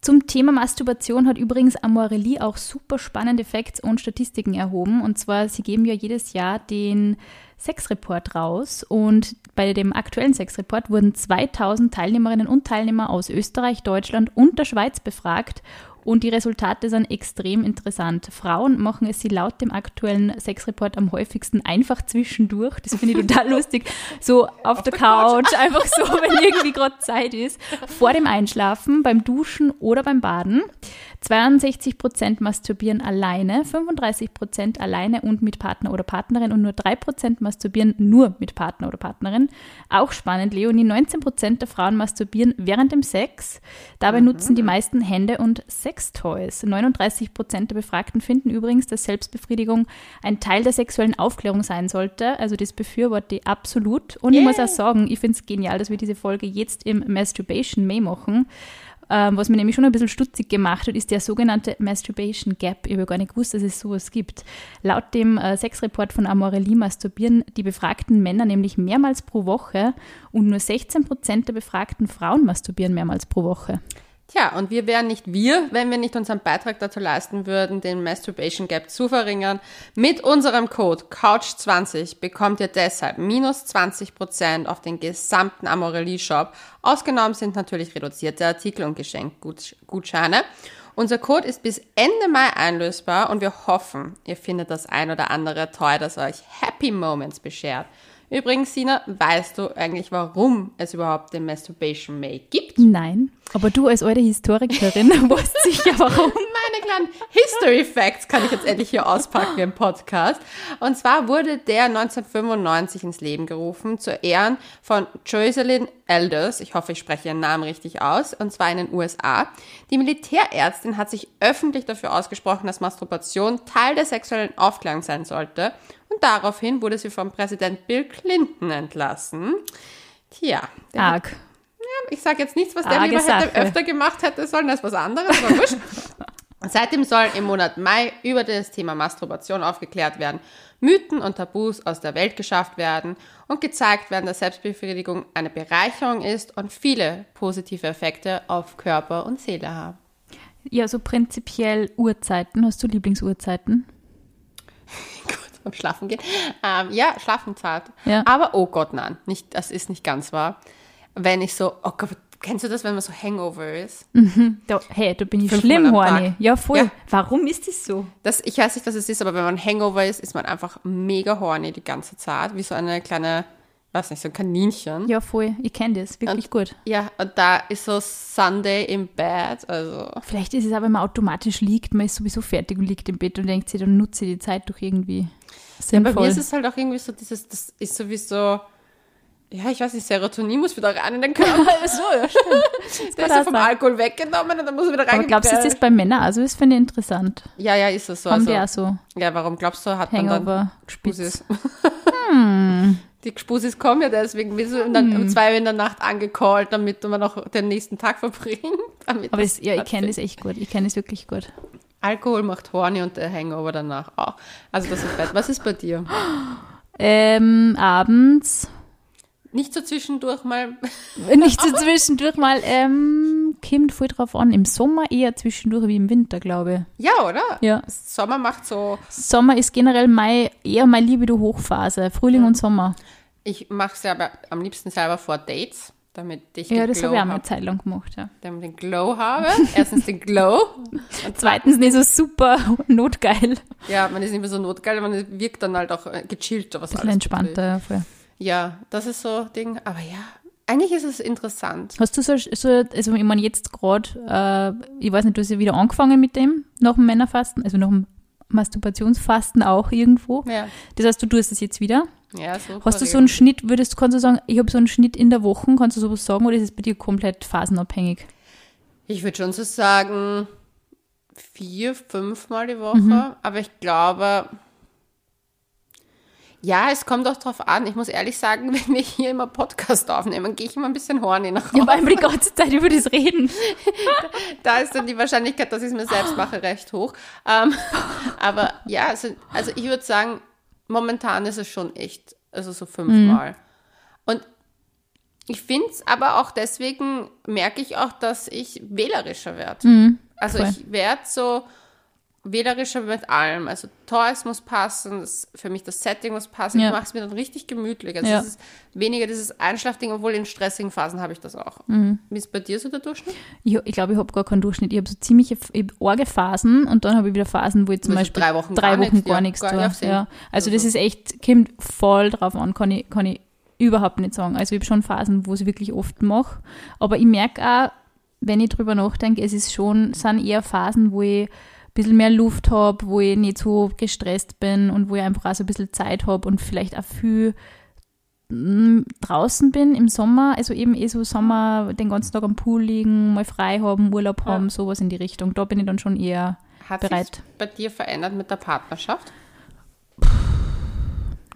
Speaker 2: Zum Thema Masturbation hat übrigens Amorelie auch super spannende Facts und Statistiken erhoben. Und zwar, sie geben ja jedes Jahr den Sexreport raus. Und bei dem aktuellen Sexreport wurden 2000 Teilnehmerinnen und Teilnehmer aus Österreich, Deutschland und der Schweiz befragt. Und die Resultate sind extrem interessant. Frauen machen es sie laut dem aktuellen Sexreport am häufigsten einfach zwischendurch. Das finde ich total lustig. So auf, der, Couch, einfach so, wenn irgendwie gerade Zeit ist. Vor dem Einschlafen, beim Duschen oder beim Baden. 62 Prozent masturbieren alleine, 35 Prozent alleine und mit Partner oder Partnerin und nur 3 Prozent masturbieren nur mit Partner oder Partnerin. Auch spannend, Leonie, 19 Prozent der Frauen masturbieren während dem Sex. Dabei nutzen die meisten Hände und Sextoys. 39 Prozent der Befragten finden übrigens, dass Selbstbefriedigung ein Teil der sexuellen Aufklärung sein sollte. Also das befürworte ich absolut. Und ich muss auch sagen, ich finde es genial, dass wir diese Folge jetzt im Masturbation May machen. Ähm, was mir nämlich schon ein bisschen stutzig gemacht hat, ist der sogenannte Masturbation Gap. Ich habe gar nicht gewusst, dass es sowas gibt. Laut dem äh, Sexreport von Amorelie masturbieren die befragten Männer nämlich mehrmals pro Woche und nur 16 Prozent der befragten Frauen masturbieren mehrmals pro Woche.
Speaker 1: Tja, und wir wären nicht wir, wenn wir nicht unseren Beitrag dazu leisten würden, den Masturbation Gap zu verringern. Mit unserem Code COUCH20 bekommt ihr deshalb minus 20% auf den gesamten Amorelie Shop. Ausgenommen sind natürlich reduzierte Artikel und Geschenkgutscheine. Unser Code ist bis Ende Mai einlösbar und wir hoffen, ihr findet das ein oder andere toll, das euch Happy Moments beschert. Übrigens, Sina, weißt du eigentlich, warum es überhaupt den Masturbation May gibt?
Speaker 2: Nein, aber du als alte Historikerin weißt sicher warum.
Speaker 1: Kleinen History Facts kann ich jetzt endlich hier auspacken im Podcast. Und zwar wurde der 1995 ins Leben gerufen zu Ehren von Jocelyn Elders. Ich hoffe, ich spreche ihren Namen richtig aus. Und zwar in den USA. Die Militärärztin hat sich öffentlich dafür ausgesprochen, dass Masturbation Teil der sexuellen Aufklärung sein sollte. Und daraufhin wurde sie vom Präsident Bill Clinton entlassen. Tja, der hat
Speaker 2: Arg.
Speaker 1: ich sage jetzt nichts, was der
Speaker 2: Arge
Speaker 1: lieber hätte, öfter gemacht hätte sollen, als was anderes, aber wurscht. Seitdem soll im Monat Mai über das Thema Masturbation aufgeklärt werden, Mythen und Tabus aus der Welt geschafft werden und gezeigt werden, dass Selbstbefriedigung eine Bereicherung ist und viele positive Effekte auf Körper und Seele haben.
Speaker 2: Ja, so prinzipiell Uhrzeiten. Hast du Lieblingsuhrzeiten?
Speaker 1: Gut, beim Schlafen gehen. Ähm, ja, schlafen zart.
Speaker 2: Ja.
Speaker 1: Aber oh Gott, nein, nicht, das ist nicht ganz wahr. Wenn ich so, oh Gott, kennst du das, wenn man so Hangover ist?
Speaker 2: Da, hey, da bin ich
Speaker 1: Fünfmal
Speaker 2: schlimm.
Speaker 1: Tag.
Speaker 2: Ja, voll.
Speaker 1: Ja.
Speaker 2: Warum ist das so?
Speaker 1: Das, ich weiß nicht, was es ist, aber wenn man Hangover ist, ist man einfach mega horny die ganze Zeit, wie so eine kleine, weiß nicht, so ein Kaninchen.
Speaker 2: Ja, voll. Ich kenne das. Wirklich gut.
Speaker 1: Ja, und da ist so Sunday im Bett, also
Speaker 2: Vielleicht ist es aber, wenn man automatisch liegt, man ist sowieso fertig und liegt im Bett und denkt sich, dann nutze ich die Zeit doch irgendwie
Speaker 1: bei
Speaker 2: sinnvoll.
Speaker 1: mir ist es halt auch irgendwie so dieses, das ist sowieso, ja, ich weiß nicht, Serotonin muss wieder rein in den Körper.
Speaker 2: so, ja, stimmt.
Speaker 1: Der ist ja vom Alkohol weggenommen und dann muss er wieder rein.
Speaker 2: Aber glaubst du, ist das bei Männern? Also, das finde ich interessant.
Speaker 1: Ja, ja, ist es so.
Speaker 2: Haben
Speaker 1: Also,
Speaker 2: die auch so
Speaker 1: ja, warum glaubst du, hat man dann
Speaker 2: Hangover gespitzt?
Speaker 1: Spusis? Die Spusis kommen ja deswegen, wir sind dann um zwei Uhr in der Nacht angecallt, damit man noch den nächsten Tag verbringt.
Speaker 2: Aber
Speaker 1: das
Speaker 2: ja, ich kenne das echt gut. Ich kenne das wirklich gut.
Speaker 1: Alkohol macht horny und der Hangover danach auch. Also das ist bad. Was ist bei dir?
Speaker 2: Ähm, abends
Speaker 1: Nicht so zwischendurch mal.
Speaker 2: Nicht so zwischendurch mal, ähm, kommt voll drauf an. Im Sommer eher zwischendurch wie im Winter, glaube
Speaker 1: Ja, oder?
Speaker 2: ich. Ja.
Speaker 1: Sommer macht so.
Speaker 2: Sommer ist generell mein, eher meine Libido-Hochphase. Frühling und Sommer.
Speaker 1: Ich mache es ja aber am liebsten selber vor Dates, damit ich
Speaker 2: Ja, das habe ich auch mal eine Zeit lang gemacht, ja.
Speaker 1: Damit ich den Glow habe. Erstens den Glow. Und
Speaker 2: Zweitens nicht so super notgeil.
Speaker 1: Ja, man ist nicht mehr so notgeil, man wirkt dann halt auch äh, gechillter, was
Speaker 2: Bisschen
Speaker 1: alles
Speaker 2: entspannter. Ja, voll.
Speaker 1: Ja, das ist so Ding. Aber ja, eigentlich ist es interessant.
Speaker 2: Hast du so, so also ich meine jetzt gerade, äh, ich weiß nicht, du hast ja wieder angefangen mit dem, nach dem Männerfasten, also nach dem Masturbationsfasten auch irgendwo.
Speaker 1: Ja,
Speaker 2: Das heißt, du tust es jetzt wieder.
Speaker 1: ja so.
Speaker 2: Hast du so einen Schnitt, würdest kannst du sagen, ich habe so einen Schnitt in der Woche, kannst du sowas sagen, oder ist es bei dir komplett phasenabhängig?
Speaker 1: Ich würde schon so sagen, vier, fünfmal die Woche.
Speaker 2: Mhm.
Speaker 1: Aber ich glaube, ja, es kommt auch drauf an. Ich muss ehrlich sagen, wenn wir hier immer Podcast aufnehmen, gehe ich immer ein bisschen horny nach
Speaker 2: Ja,
Speaker 1: Hause.
Speaker 2: weil wir die ganze Zeit über das reden.
Speaker 1: Da ist dann die Wahrscheinlichkeit, dass ich es mir selbst mache, recht hoch. Ähm, aber ja, also, also ich würde sagen, momentan ist es schon echt, also so fünfmal. Und ich finde es aber auch deswegen, merke ich auch, dass ich wählerischer werde. Also
Speaker 2: voll.
Speaker 1: ich werde so wählerischer mit allem. Also Toys muss passen, das, für mich das Setting muss passen.
Speaker 2: Ja.
Speaker 1: Ich mache es mir dann richtig gemütlich. Also
Speaker 2: Ja.
Speaker 1: es ist weniger dieses Einschlafding, obwohl in stressigen Phasen habe ich das auch.
Speaker 2: Mhm.
Speaker 1: Wie ist bei dir so der Durchschnitt?
Speaker 2: Ich, ich glaube, ich habe gar keinen Durchschnitt. Ich habe so ziemliche arge Phasen und dann habe ich wieder Phasen, wo ich zum Beispiel
Speaker 1: drei Wochen
Speaker 2: drei
Speaker 1: gar
Speaker 2: Wochen
Speaker 1: nichts,
Speaker 2: gar nichts
Speaker 1: gar
Speaker 2: tue.
Speaker 1: nicht aufsehen.
Speaker 2: Ja. Also das
Speaker 1: Also-
Speaker 2: ist echt, kommt voll drauf an, kann ich, kann ich überhaupt nicht sagen. Also ich habe schon Phasen, wo ich es wirklich oft mache. Aber ich merke auch, wenn ich drüber nachdenke, es ist schon, sind eher Phasen, wo ich bisschen mehr Luft habe, wo ich nicht so gestresst bin und wo ich einfach auch so ein bisschen Zeit habe und vielleicht auch viel mm, draußen bin im Sommer, also eben eh so Sommer, den ganzen Tag am Pool liegen, mal frei haben, Urlaub
Speaker 1: Ja.
Speaker 2: haben, sowas in die Richtung. Da bin ich dann schon eher
Speaker 1: Hat
Speaker 2: bereit.
Speaker 1: sich bei dir verändert mit der Partnerschaft?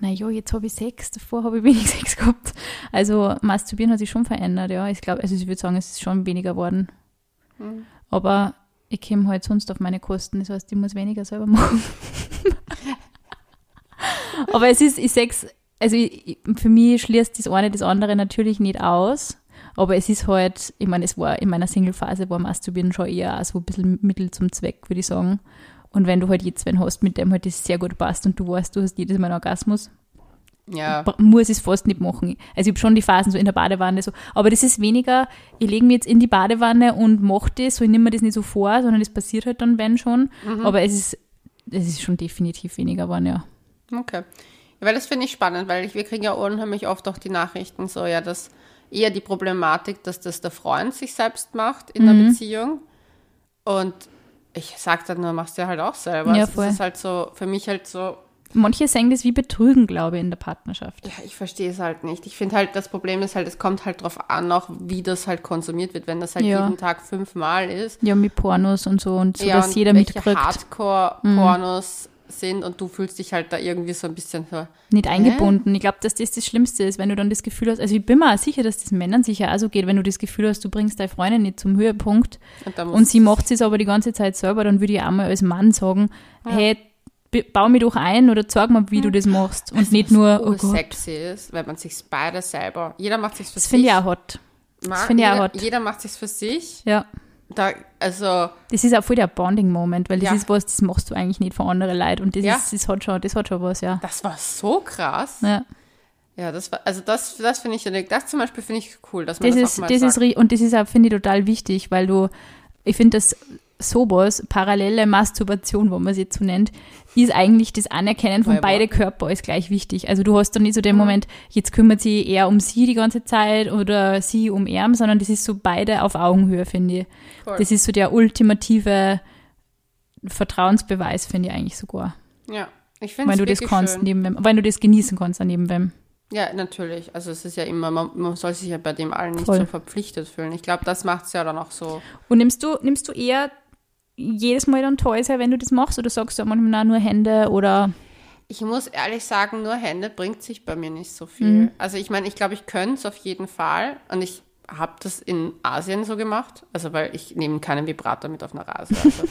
Speaker 2: Naja, jetzt habe ich Sex, davor habe ich wenig Sex gehabt. Also Masturbieren hat sich schon verändert, ja. Ich glaube, also ich würde sagen, es ist schon weniger geworden.
Speaker 1: Hm.
Speaker 2: Aber ich komme halt sonst auf meine Kosten, das heißt, ich muss weniger selber machen. Aber es ist, ich sag's, also ich, für mich schließt das eine das andere natürlich nicht aus. Aber es ist halt, ich meine, es war in meiner Single-Phase war Masturbieren schon eher auch so ein bisschen Mittel zum Zweck, würde ich sagen. Und wenn du halt jetzt wen hast, mit dem halt das sehr gut passt und du weißt, du hast jedes Mal einen Orgasmus,
Speaker 1: Ja.
Speaker 2: muss ich es fast nicht machen. Also ich habe schon die Phasen so in der Badewanne so, aber das ist weniger, ich lege mich jetzt in die Badewanne und mache das, so ich nehme mir das nicht so vor, sondern das passiert halt dann, wenn schon. Aber es ist, es ist schon definitiv weniger geworden, ja.
Speaker 1: Okay. Ja, weil das finde ich spannend, weil ich, wir kriegen ja unheimlich oft auch die Nachrichten so, ja, dass eher die Problematik, dass das der Freund sich selbst macht in
Speaker 2: Mhm.
Speaker 1: der Beziehung. Und ich sage dann nur, machst du ja halt auch selber.
Speaker 2: Ja,
Speaker 1: Also das ist halt so, für mich halt so,
Speaker 2: Manche sehen das wie Betrügen, glaube ich, in der Partnerschaft.
Speaker 1: ja, ich verstehe es halt nicht. Ich finde halt, das Problem ist halt, es kommt halt drauf an, auch wie das halt konsumiert wird. Wenn das halt
Speaker 2: Ja.
Speaker 1: jeden Tag fünfmal ist,
Speaker 2: Ja, mit Pornos und so und so,
Speaker 1: ja,
Speaker 2: dass
Speaker 1: und
Speaker 2: jeder mitkriegt. Mhm.
Speaker 1: Hardcore-Pornos sind und du fühlst dich halt da irgendwie so ein bisschen so,
Speaker 2: nicht eingebunden. Ich glaube, dass das das Schlimmste ist, wenn du dann das Gefühl hast, also ich bin mir auch sicher, dass das Männern sicher auch so geht, wenn du das Gefühl hast, du bringst deine Freundin nicht zum Höhepunkt
Speaker 1: und,
Speaker 2: und sie macht es aber die ganze Zeit selber, dann würde ich auch mal als Mann sagen, hey, b- bau mich doch ein oder zeig mir, wie du das machst und nicht nur, oh Gott.
Speaker 1: sexy ist, wenn man sich beide selber, jeder macht sich für
Speaker 2: Das
Speaker 1: sich.
Speaker 2: finde ich auch hot.
Speaker 1: Ma-
Speaker 2: finde ich auch hot.
Speaker 1: jeder macht sich für sich.
Speaker 2: Ja.
Speaker 1: Da, also,
Speaker 2: Das ist auch voll der Bonding-Moment, weil das
Speaker 1: Ja.
Speaker 2: ist was, das machst du eigentlich nicht für andere Leute und das,
Speaker 1: Ja.
Speaker 2: ist, das, hat schon, das hat schon was, ja.
Speaker 1: das war so krass.
Speaker 2: ja.
Speaker 1: Ja, das war, also das, das finde ich, das zum Beispiel finde ich cool, dass man
Speaker 2: Das,
Speaker 1: das,
Speaker 2: ist,
Speaker 1: auch mal
Speaker 2: das ist,
Speaker 1: sagt.
Speaker 2: ri- und das ist auch, finde ich, total wichtig, weil du, ich finde, dass sowas, parallele Masturbation, wo man es jetzt so nennt, ist eigentlich das Anerkennen von beide. Körper als gleich wichtig. Also du hast dann nicht so den Moment, jetzt kümmert sie eher um sie die ganze Zeit oder sie um er, sondern das ist so beide auf Augenhöhe, finde ich.
Speaker 1: Voll.
Speaker 2: Das ist so der ultimative Vertrauensbeweis, finde ich eigentlich sogar.
Speaker 1: Ja, ich finde
Speaker 2: Wenn
Speaker 1: es
Speaker 2: du das kannst,
Speaker 1: schön.
Speaker 2: neben wem, wenn du das genießen kannst an neben wem.
Speaker 1: Ja, natürlich. Also es ist ja immer, man, man soll sich ja bei dem allen nicht
Speaker 2: Voll.
Speaker 1: so verpflichtet fühlen. Ich glaube, das macht es ja dann auch so.
Speaker 2: Und nimmst du, nimmst du eher jedes Mal dann Toys her, wenn du das machst, oder sagst du manchmal nur Hände oder
Speaker 1: Ich muss ehrlich sagen, nur Hände bringt sich bei mir nicht so viel.
Speaker 2: Mhm.
Speaker 1: Also ich meine, ich glaube, ich könnte es auf jeden Fall. Und ich habe das in Asien so gemacht. Also weil ich nehme keinen Vibrator mit auf einer Reise. Also,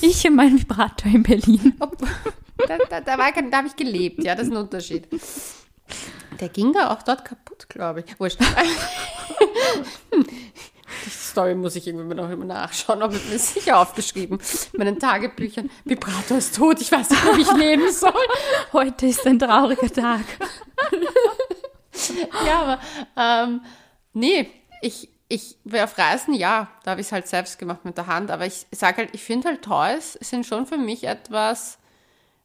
Speaker 2: ich in meinem Vibrator in Berlin.
Speaker 1: Ob, da, da, da, da habe ich gelebt, ja, das ist ein Unterschied. Der ging da auch dort kaputt, glaube ich. Wurscht. Story muss ich irgendwie noch immer nachschauen, aber ich mir sicher aufgeschrieben. In meinen Tagebüchern. Vibrator ist tot, ich weiß nicht, ob ich leben soll.
Speaker 2: Heute ist ein trauriger Tag.
Speaker 1: Ja, aber ähm, nee, ich, ich auf Reisen, ja, da habe ich es halt selbst gemacht mit der Hand, aber ich sage halt, ich finde halt Toys sind schon für mich etwas,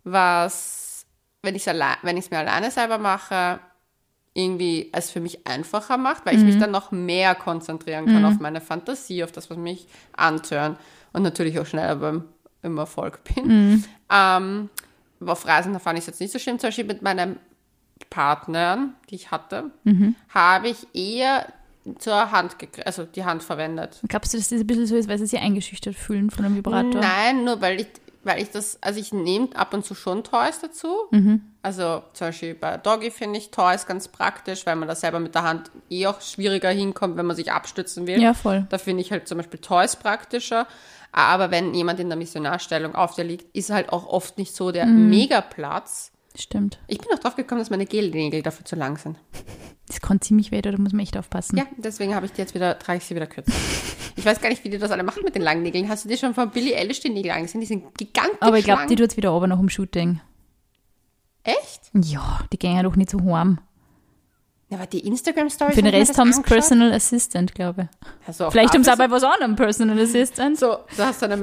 Speaker 1: was, wenn ich es mir alleine selber mache, irgendwie es für mich einfacher macht, weil ich mich dann noch mehr konzentrieren kann auf meine Fantasie, auf das, was mich antören und natürlich auch schneller beim im Erfolg bin. Ähm, auf Reisen, da fand ich es jetzt nicht so schlimm. Zum Beispiel mit meinem Partnern, die ich hatte, habe ich eher zur Hand, also die Hand verwendet.
Speaker 2: Glaubst du, dass das ein bisschen so ist, weil sie sich eingeschüchtert fühlen von einem Vibrator?
Speaker 1: Nein, nur weil ich, weil ich das, also ich nehme ab und zu schon Toys dazu. Also zum Beispiel bei Doggy finde ich Toys ganz praktisch, weil man da selber mit der Hand eh auch schwieriger hinkommt, wenn man sich abstützen will.
Speaker 2: Ja, voll.
Speaker 1: Da finde ich halt zum Beispiel Toys praktischer. Aber wenn jemand in der Missionarstellung auf der liegt, ist halt auch oft nicht so der Megaplatz.
Speaker 2: Stimmt.
Speaker 1: Ich bin auch drauf gekommen, dass meine Gelnägel dafür zu lang sind.
Speaker 2: Das kann ziemlich weh, da muss man echt aufpassen.
Speaker 1: Ja, deswegen habe ich die jetzt wieder, trage ich sie wieder kürzer. Ich weiß gar nicht, wie die das alle machen mit den langen Nägeln. Hast du dir schon von Billie Eilish die Nägel angesehen? Die sind gigantisch
Speaker 2: Aber ich glaube, die tut es wieder runter nach dem Shooting.
Speaker 1: Echt?
Speaker 2: Ja, die gehen ja doch nicht so heim.
Speaker 1: Ja, aber die Instagram-Stories.
Speaker 2: Für den Rest haben sie Personal Assistant, glaube ich.
Speaker 1: Also
Speaker 2: Vielleicht haben sie auch bei was anderem Personal Assistant.
Speaker 1: So, du hast einen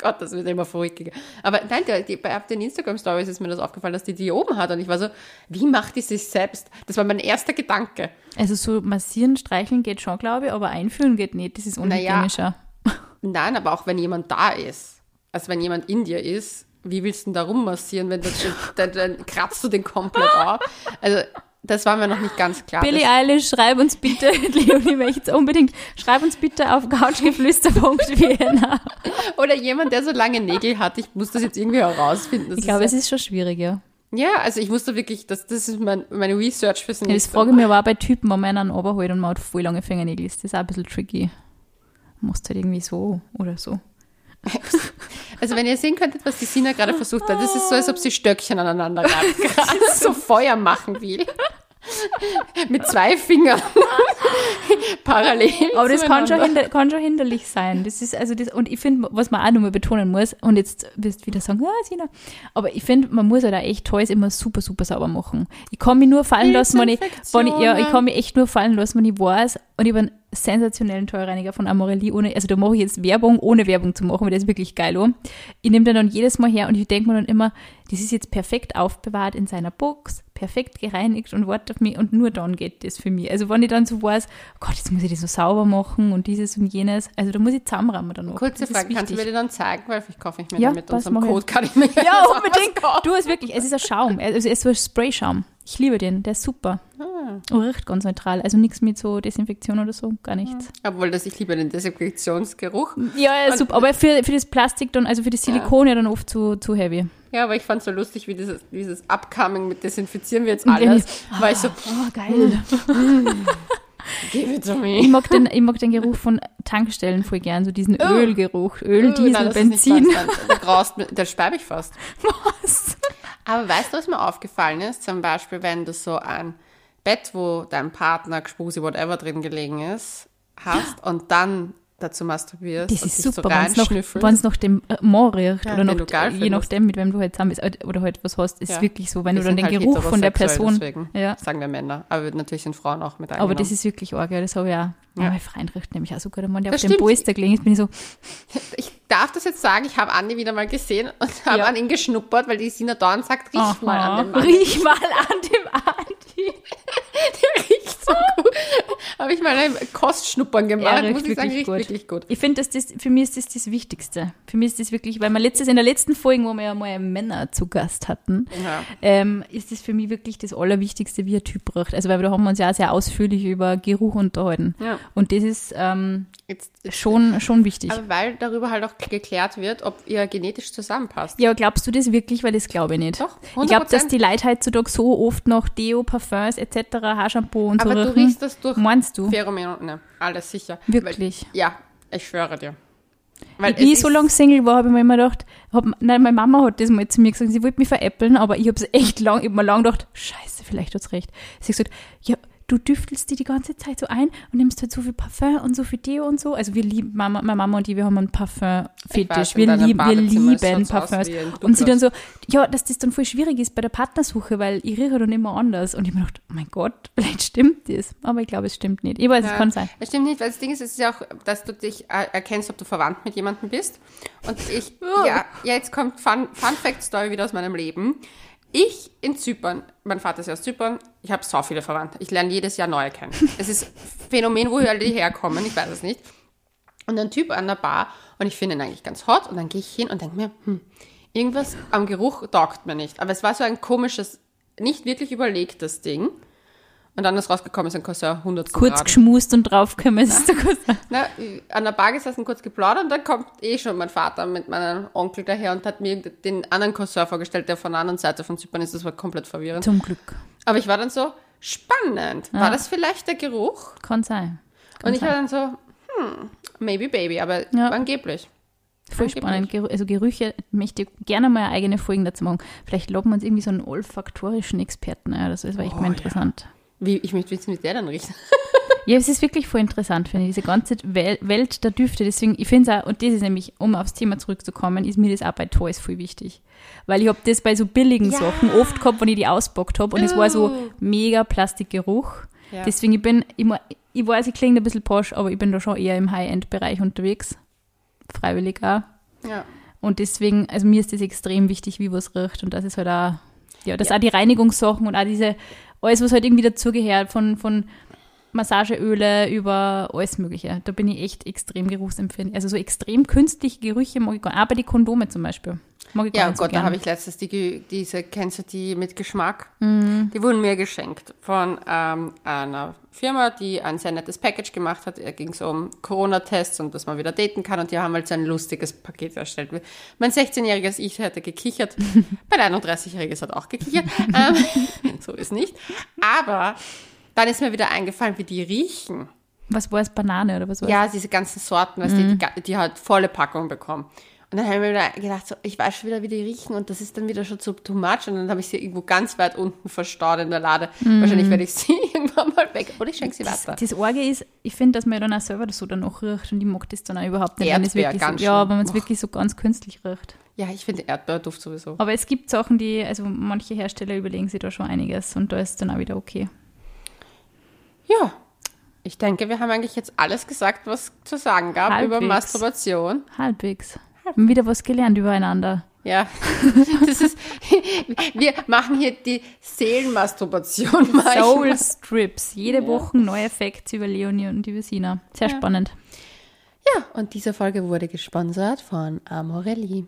Speaker 1: Gott, das wird immer verrückt. Aber nein, die, die, bei den Instagram-Stories ist mir das aufgefallen, dass die die oben hat. Und ich war so, wie macht die sich selbst? Das war mein erster Gedanke.
Speaker 2: Also so massieren, streicheln geht schon, glaube ich, aber einführen geht nicht. Das ist
Speaker 1: Naja.
Speaker 2: unhygienischer.
Speaker 1: Nein, aber auch wenn jemand da ist. Also wenn jemand in dir ist, wie willst du denn da rummassieren, wenn du, dann, dann kratzt du den komplett auf. Also das war mir noch nicht ganz klar.
Speaker 2: Billie
Speaker 1: Das-
Speaker 2: Eilish, schreib uns bitte, Leonie möchte unbedingt, schreib uns bitte auf couchgeflüster.vienna.
Speaker 1: Oder jemand, der so lange Nägel hat. Ich muss das jetzt irgendwie herausfinden.
Speaker 2: Ich glaube, es ist schon schwierig, ja.
Speaker 1: ja, also ich musste wirklich, das, das ist mein, meine Research fürs
Speaker 2: ja das
Speaker 1: nächste
Speaker 2: frage ich mich aber auch bei Typen, wenn man einen runterholt und man hat voll lange Fingernägel, ist das auch ein bisschen tricky. Musst halt irgendwie so oder so.
Speaker 1: Also wenn ihr sehen könntet, was die Sina gerade versucht hat, das ist so, als ob sie Stöckchen aneinander gerade so Feuer machen will. Mit zwei Fingern. Parallel.
Speaker 2: Aber das kann schon, hinder, kann schon hinderlich sein. Das ist also das, und ich finde, was man auch nochmal betonen muss, und jetzt wirst du wieder sagen, ja, Sina, aber ich finde, man muss halt auch echt Toys immer super, super sauber machen. Ich kann mich nur fallen lassen, wenn ich, wenn ich, ja, ich kann mich echt nur fallen lassen, wenn ich weiß, und ich einen sensationellen Tollreiniger von Amorelli, ohne, also da mache ich jetzt Werbung, ohne Werbung zu machen, weil das ist wirklich geil. Oh. Ich nehme den dann jedes Mal her und ich denke mir dann immer, das ist jetzt perfekt aufbewahrt in seiner Box, perfekt gereinigt und wartet auf mich und nur dann geht das für mich. Also wenn ich dann so weiß, oh Gott, jetzt muss ich das so sauber machen und dieses und jenes, also da muss ich zusammenrammen dann noch.
Speaker 1: Kurze
Speaker 2: Das
Speaker 1: Frage, kannst du mir die dann zeigen, weil ich kaufe ich mir
Speaker 2: Ja,
Speaker 1: mit unserem? Code, kann ich mir
Speaker 2: Ja, unbedingt. Du, es wirklich, es ist ein Schaum. Also es ist so ein Sprayschaum. Ich liebe den, der ist super.
Speaker 1: Ah.
Speaker 2: Und riecht ganz neutral. Also nichts mit so Desinfektion oder so, gar nichts.
Speaker 1: Obwohl, das, ich liebe den Desinfektionsgeruch.
Speaker 2: Ja, ja super. Aber für, für das Plastik dann, also für das Silikon ja, dann oft zu, zu heavy.
Speaker 1: Ja, aber ich fand es so lustig, wie dieses, dieses Upcoming mit Desinfizieren wir jetzt alles.
Speaker 2: irgendwie,
Speaker 1: War ich so,
Speaker 2: Oh, geil.
Speaker 1: give it to
Speaker 2: Ich
Speaker 1: me.
Speaker 2: mag, den, ich mag den Geruch von Tankstellen voll gern, so diesen
Speaker 1: Oh.
Speaker 2: Ölgeruch. Öl,
Speaker 1: Uh,
Speaker 2: Diesel,
Speaker 1: nein,
Speaker 2: Benzin.
Speaker 1: Der graust, der speibe ich fast.
Speaker 2: Was?
Speaker 1: Aber weißt du, was mir aufgefallen ist? Zum Beispiel, wenn du so ein Bett, wo dein Partner, Gspusi, whatever drin gelegen ist, hast und dann dazu masturbierst
Speaker 2: Das ist super,
Speaker 1: so
Speaker 2: wenn es noch dem äh, Mann riecht
Speaker 1: Ja,
Speaker 2: oder noch, je nachdem, mit wem du halt zusammen bist oder halt was hast, ist
Speaker 1: Ja.
Speaker 2: wirklich so, wenn
Speaker 1: Wir
Speaker 2: du dann den
Speaker 1: halt
Speaker 2: Geruch von der Person.
Speaker 1: Deswegen
Speaker 2: Ja.
Speaker 1: sagen wir Männer. Aber natürlich sind Frauen auch mit
Speaker 2: Aber das ist wirklich arg, ja, das habe ich auch. Ja. Mein Freund riecht nämlich auch so gut. Und wenn der
Speaker 1: Das
Speaker 2: auf dem
Speaker 1: stimmt.
Speaker 2: Polster gelegen ist, bin ich so,
Speaker 1: ich darf das jetzt sagen, ich habe Andi wieder mal gesehen und habe an ihn geschnuppert, weil die Sina Dorn sagt, riech
Speaker 2: aha,
Speaker 1: mal an dem Mann.
Speaker 2: riech mal an dem Andi.
Speaker 1: So gut. habe ich mal ein Kostschnuppern gemacht,
Speaker 2: riecht
Speaker 1: muss ich sagen, riecht
Speaker 2: gut.
Speaker 1: wirklich gut.
Speaker 2: Ich finde, dass das, für mich ist das das Wichtigste. Für mich ist das wirklich, weil wir letztes, in der letzten Folge, wo wir ja mal Männer zu Gast hatten,
Speaker 1: Ja.
Speaker 2: ähm, ist das für mich wirklich das Allerwichtigste, wie ein Typ riecht. Also, weil da haben wir uns ja sehr ausführlich über Geruch unterhalten.
Speaker 1: Ja.
Speaker 2: Und das ist ähm,
Speaker 1: Jetzt,
Speaker 2: schon, schon wichtig.
Speaker 1: aber weil darüber halt auch geklärt wird, ob ihr genetisch zusammenpasst.
Speaker 2: Ja, glaubst du das wirklich? Weil das glaube ich nicht.
Speaker 1: Doch,
Speaker 2: Ich glaube, dass
Speaker 1: 100%.
Speaker 2: die Leute heutzutage so oft noch Deo, Parfums etc., Haarshampoo und so
Speaker 1: Aber du
Speaker 2: riechen.
Speaker 1: riechst das durch
Speaker 2: Meinst du?
Speaker 1: Pheromone, ne, alles sicher.
Speaker 2: Wirklich?
Speaker 1: Weil, ja, ich schwöre dir. Weil es
Speaker 2: ich so lange Single war, habe ich mir immer gedacht, hab, nein, meine Mama hat das mal zu mir gesagt, sie wollte mich veräppeln, aber ich habe es echt lang, ich habe mir lang gedacht, scheiße, vielleicht hat's recht. Sie hat gesagt, ja, du düftelst die die ganze Zeit so ein und nimmst halt so viel Parfum und so viel Deo und so. Also wir lieben, Mama, meine Mama und ich, wir haben einen Parfum-Fetisch. Wir, lieb, wir lieben Parfums. Und sie dann so, ja, dass das dann voll schwierig ist bei der Partnersuche, weil ich rieche dann immer anders. Und ich mir gedacht, oh mein Gott, vielleicht stimmt das. Aber ich glaube, es stimmt nicht. Ich weiß, es
Speaker 1: Ja,
Speaker 2: kann sein.
Speaker 1: Es stimmt nicht, weil das Ding ist, es ist ja auch, dass du dich erkennst, ob du verwandt mit jemandem bist. Und ich, ja, ja, jetzt kommt Fun, Fun Fact Story wieder aus meinem Leben. Ich in Zypern, mein Vater ist ja aus Zypern, ich habe so viele Verwandte. Ich lerne jedes Jahr neue kennen. Es ist Phänomen, woher die herkommen, ich weiß es nicht. Und ein Typ an der Bar und ich finde ihn eigentlich ganz hot und dann gehe ich hin und denke mir, hm, irgendwas am Geruch taugt mir nicht. Aber es war so ein komisches, nicht wirklich überlegtes Ding. Und dann ist rausgekommen, es ist ein Cousin 100
Speaker 2: Kurz
Speaker 1: Grad.
Speaker 2: geschmust und draufgekommen. Ist so kurz.
Speaker 1: Na, an der Bar gesessen, kurz geplaudert und dann kommt eh schon mein Vater mit meinem Onkel daher und hat mir den anderen Cousin vorgestellt, der von der anderen Seite von Zypern ist. Das war komplett verwirrend.
Speaker 2: Zum Glück.
Speaker 1: Aber ich war dann so, spannend. War das vielleicht der Geruch?
Speaker 2: Kann sein. Kann
Speaker 1: und ich war dann so, hm, maybe baby, aber
Speaker 2: Ja.
Speaker 1: angeblich.
Speaker 2: Voll spannend. Also Gerüche möchte ich gerne mal eine eigene Folgen dazu machen. Vielleicht loben wir uns irgendwie so einen olfaktorischen Experten. Ja, das wäre echt
Speaker 1: Oh,
Speaker 2: mal
Speaker 1: ja. Wie, ich möchte wissen, wie der dann riecht.
Speaker 2: Ja. es ist wirklich voll interessant, finde ich, diese ganze Wel Welt der Düfte. Deswegen, ich finde es auch, und das ist nämlich, um aufs Thema zurückzukommen, ist mir das auch bei Toys voll wichtig. Weil ich habe das bei so billigen
Speaker 1: Ja.
Speaker 2: Sachen oft gehabt, wenn ich die auspackt habe und es war so mega Plastikgeruch.
Speaker 1: Ja.
Speaker 2: Deswegen, ich bin, mu- ich weiß, ich klinge ein bisschen posch, aber ich bin da schon eher im High-End-Bereich unterwegs. Freiwillig auch.
Speaker 1: Ja.
Speaker 2: Und deswegen, also mir ist das extrem wichtig, wie was riecht und das ist halt auch, ja, dass
Speaker 1: Ja.
Speaker 2: auch die Reinigungssachen und auch diese, alles, was halt irgendwie dazugehört, von, von Massageöle über alles Mögliche. Da bin ich echt extrem geruchsempfindlich. Also so extrem künstliche Gerüche mag ich gar nicht. Aber die Kondome zum Beispiel. Mag ich
Speaker 1: Ja,
Speaker 2: nicht
Speaker 1: Gott,
Speaker 2: so
Speaker 1: da
Speaker 2: gern.
Speaker 1: habe ich letztens die, diese, kennst du die mit Geschmack?
Speaker 2: Mhm.
Speaker 1: Die wurden mir geschenkt von ähm, einer Firma, die ein sehr nettes Package gemacht hat. Da ging es um Corona-Tests und dass man wieder daten kann. Und die haben halt so ein lustiges Paket erstellt. Mein 16-jähriges Ich hätte gekichert. mein 31-jähriges hat auch gekichert. ähm, so ist nicht. Aber dann ist mir wieder eingefallen, wie die riechen.
Speaker 2: Was war es, Banane oder was war
Speaker 1: Ja, diese ganzen Sorten, weißt du, die, ga- die halt volle Packung bekommen. Und dann habe ich mir gedacht, so, ich weiß schon wieder, wie die riechen und das ist dann wieder schon zu too much. Und dann habe ich sie irgendwo ganz weit unten verstaut in der Lade. Wahrscheinlich werde ich sie irgendwann mal weg. Oder ich schenke sie
Speaker 2: Das,
Speaker 1: weiter.
Speaker 2: das Orge ist, ich finde, dass man ja dann auch selber so danach riecht und ich mag das dann auch überhaupt nicht, wenn
Speaker 1: Erdbeer,
Speaker 2: wirklich so, ja, wenn man es wirklich so ganz künstlich riecht.
Speaker 1: Ja, ich finde Erdbeerduft sowieso.
Speaker 2: Aber es gibt Sachen, die, also manche Hersteller überlegen sich da schon einiges und da ist es dann auch wieder okay.
Speaker 1: Ja, ich denke, wir haben eigentlich jetzt alles gesagt, was zu sagen gab über
Speaker 2: Halbwegs.
Speaker 1: Masturbation.
Speaker 2: Halbwegs. Haben wieder was gelernt übereinander.
Speaker 1: Ja, das ist, wir machen hier die Seelenmasturbation. manchmal.
Speaker 2: Soul Strips. Jede Woche neue Facts über Leonie und die Vesina. Sehr
Speaker 1: Ja.
Speaker 2: spannend.
Speaker 1: Ja, und diese Folge wurde gesponsert von Amorelli.